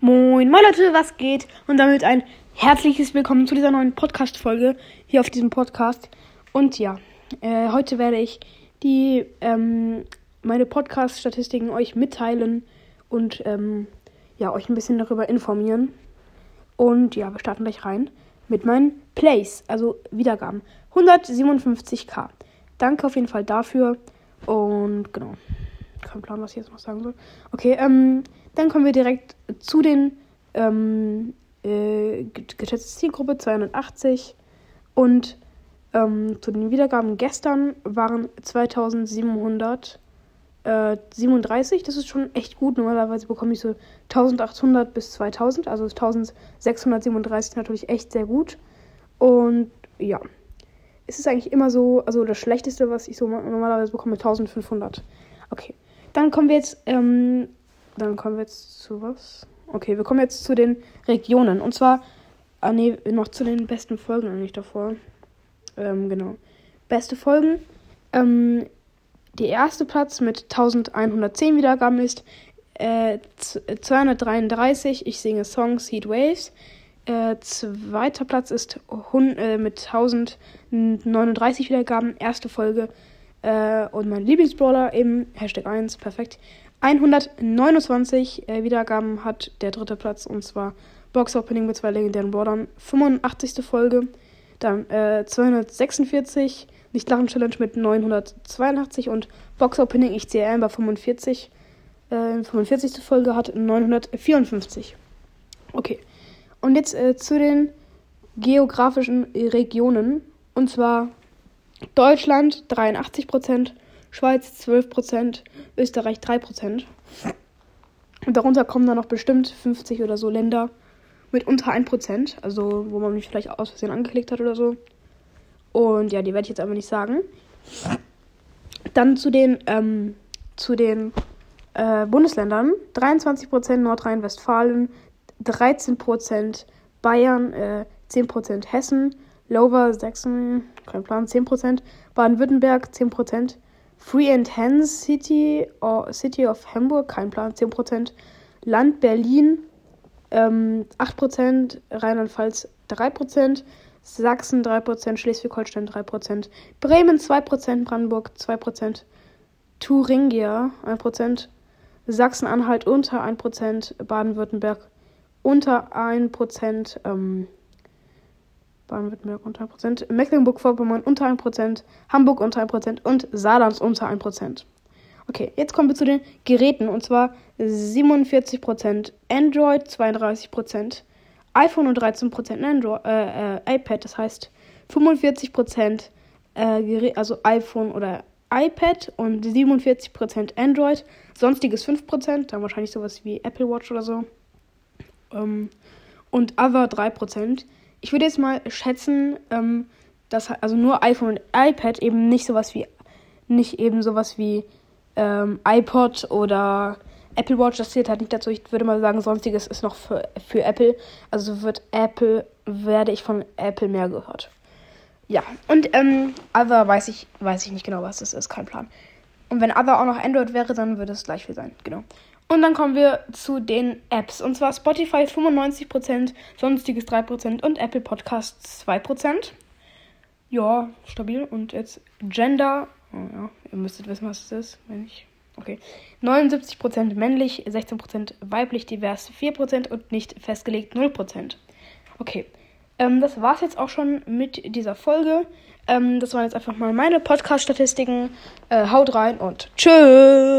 Moin, moin Leute, was geht? Und damit ein herzliches Willkommen zu dieser neuen Podcast-Folge hier auf diesem Podcast. Und ja, äh, heute werde ich die, ähm, meine Podcast-Statistiken euch mitteilen und ähm, ja, euch ein bisschen darüber informieren. Und ja, wir starten gleich rein mit meinen Plays, also Wiedergaben. 157k. Danke auf jeden Fall dafür. Und genau. Kein Plan, was ich jetzt noch sagen soll. Okay, ähm, dann kommen wir direkt zu den ähm, äh, geschätzte Zielgruppe 280 und ähm, zu den Wiedergaben gestern waren 2737. Äh, das ist schon echt gut. Normalerweise bekomme ich so 1800 bis 2000, also 1637 natürlich echt sehr gut. Und ja, es ist eigentlich immer so, also das Schlechteste, was ich so normalerweise bekomme, 1500. Okay, dann kommen wir jetzt ähm, dann kommen wir jetzt zu was? Okay, wir kommen jetzt zu den Regionen. Und zwar, ah nee, noch zu den besten Folgen eigentlich davor. Ähm, genau. Beste Folgen. Ähm, der erste Platz mit 1110 Wiedergaben ist äh, 233. Ich singe Songs Heat Waves. Äh, zweiter Platz ist äh, mit 1039 Wiedergaben. Erste Folge. Äh, und mein Lieblingsbrawler eben. Hashtag 1. Perfekt. 129 äh, Wiedergaben hat der dritte Platz und zwar Box Opening mit zwei legendären Bordern. 85. Folge. Dann äh, 246 Nicht Lachen Challenge mit 982 und Box Opening ein bei 45. Äh, 45. Folge hat 954. Okay. Und jetzt äh, zu den geografischen Regionen. Und zwar Deutschland 83%, Schweiz 12%, Österreich 3%. Und darunter kommen dann noch bestimmt 50 oder so Länder mit unter 1%, also wo man mich vielleicht aus Versehen angeklickt hat oder so. Und ja, die werde ich jetzt aber nicht sagen. Dann zu den, ähm, zu den äh, Bundesländern. 23% Nordrhein-Westfalen, 13% Bayern, äh, 10% Hessen, Lower Sachsen, kein Plan, 10%, Baden-Württemberg 10%, Free and Hands City, or City of Hamburg, kein Plan, 10%. Land Berlin ähm, 8%, Rheinland-Pfalz 3%, Sachsen 3%, Schleswig-Holstein 3%, Bremen 2%, Brandenburg 2%, Thuringia 1%, Sachsen-Anhalt unter 1%, Baden-Württemberg unter 1%, ähm, Baden-Württemberg unter 1%, Mecklenburg-Vorpommern unter 1%, Hamburg unter 1% und Saarland unter 1%. Okay, jetzt kommen wir zu den Geräten und zwar 47% Android, 32% iPhone und 13% Android, äh, äh, iPad. Das heißt 45% äh, also iPhone oder iPad und 47% Android. Sonstiges 5%, dann wahrscheinlich sowas wie Apple Watch oder so. Ähm, und Other 3%. Ich würde jetzt mal schätzen, ähm, dass also nur iPhone und iPad eben nicht sowas wie nicht eben sowas wie ähm, iPod oder Apple Watch, das zählt halt nicht dazu. Ich würde mal sagen, sonstiges ist noch für, für Apple. Also wird Apple, werde ich von Apple mehr gehört. Ja, und ähm, Other weiß ich, weiß ich nicht genau, was das ist, kein Plan. Und wenn Other auch noch Android wäre, dann würde es gleich viel sein, genau. Und dann kommen wir zu den Apps. Und zwar Spotify 95%, sonstiges 3% und Apple Podcasts 2%. Ja, stabil. Und jetzt Gender. Oh ja, ihr müsstet wissen, was es ist, wenn ich. Okay. 79% männlich, 16% weiblich, divers 4% und nicht festgelegt 0%. Okay. Ähm, das war's jetzt auch schon mit dieser Folge. Ähm, das waren jetzt einfach mal meine Podcast-Statistiken. Äh, haut rein und tschüss.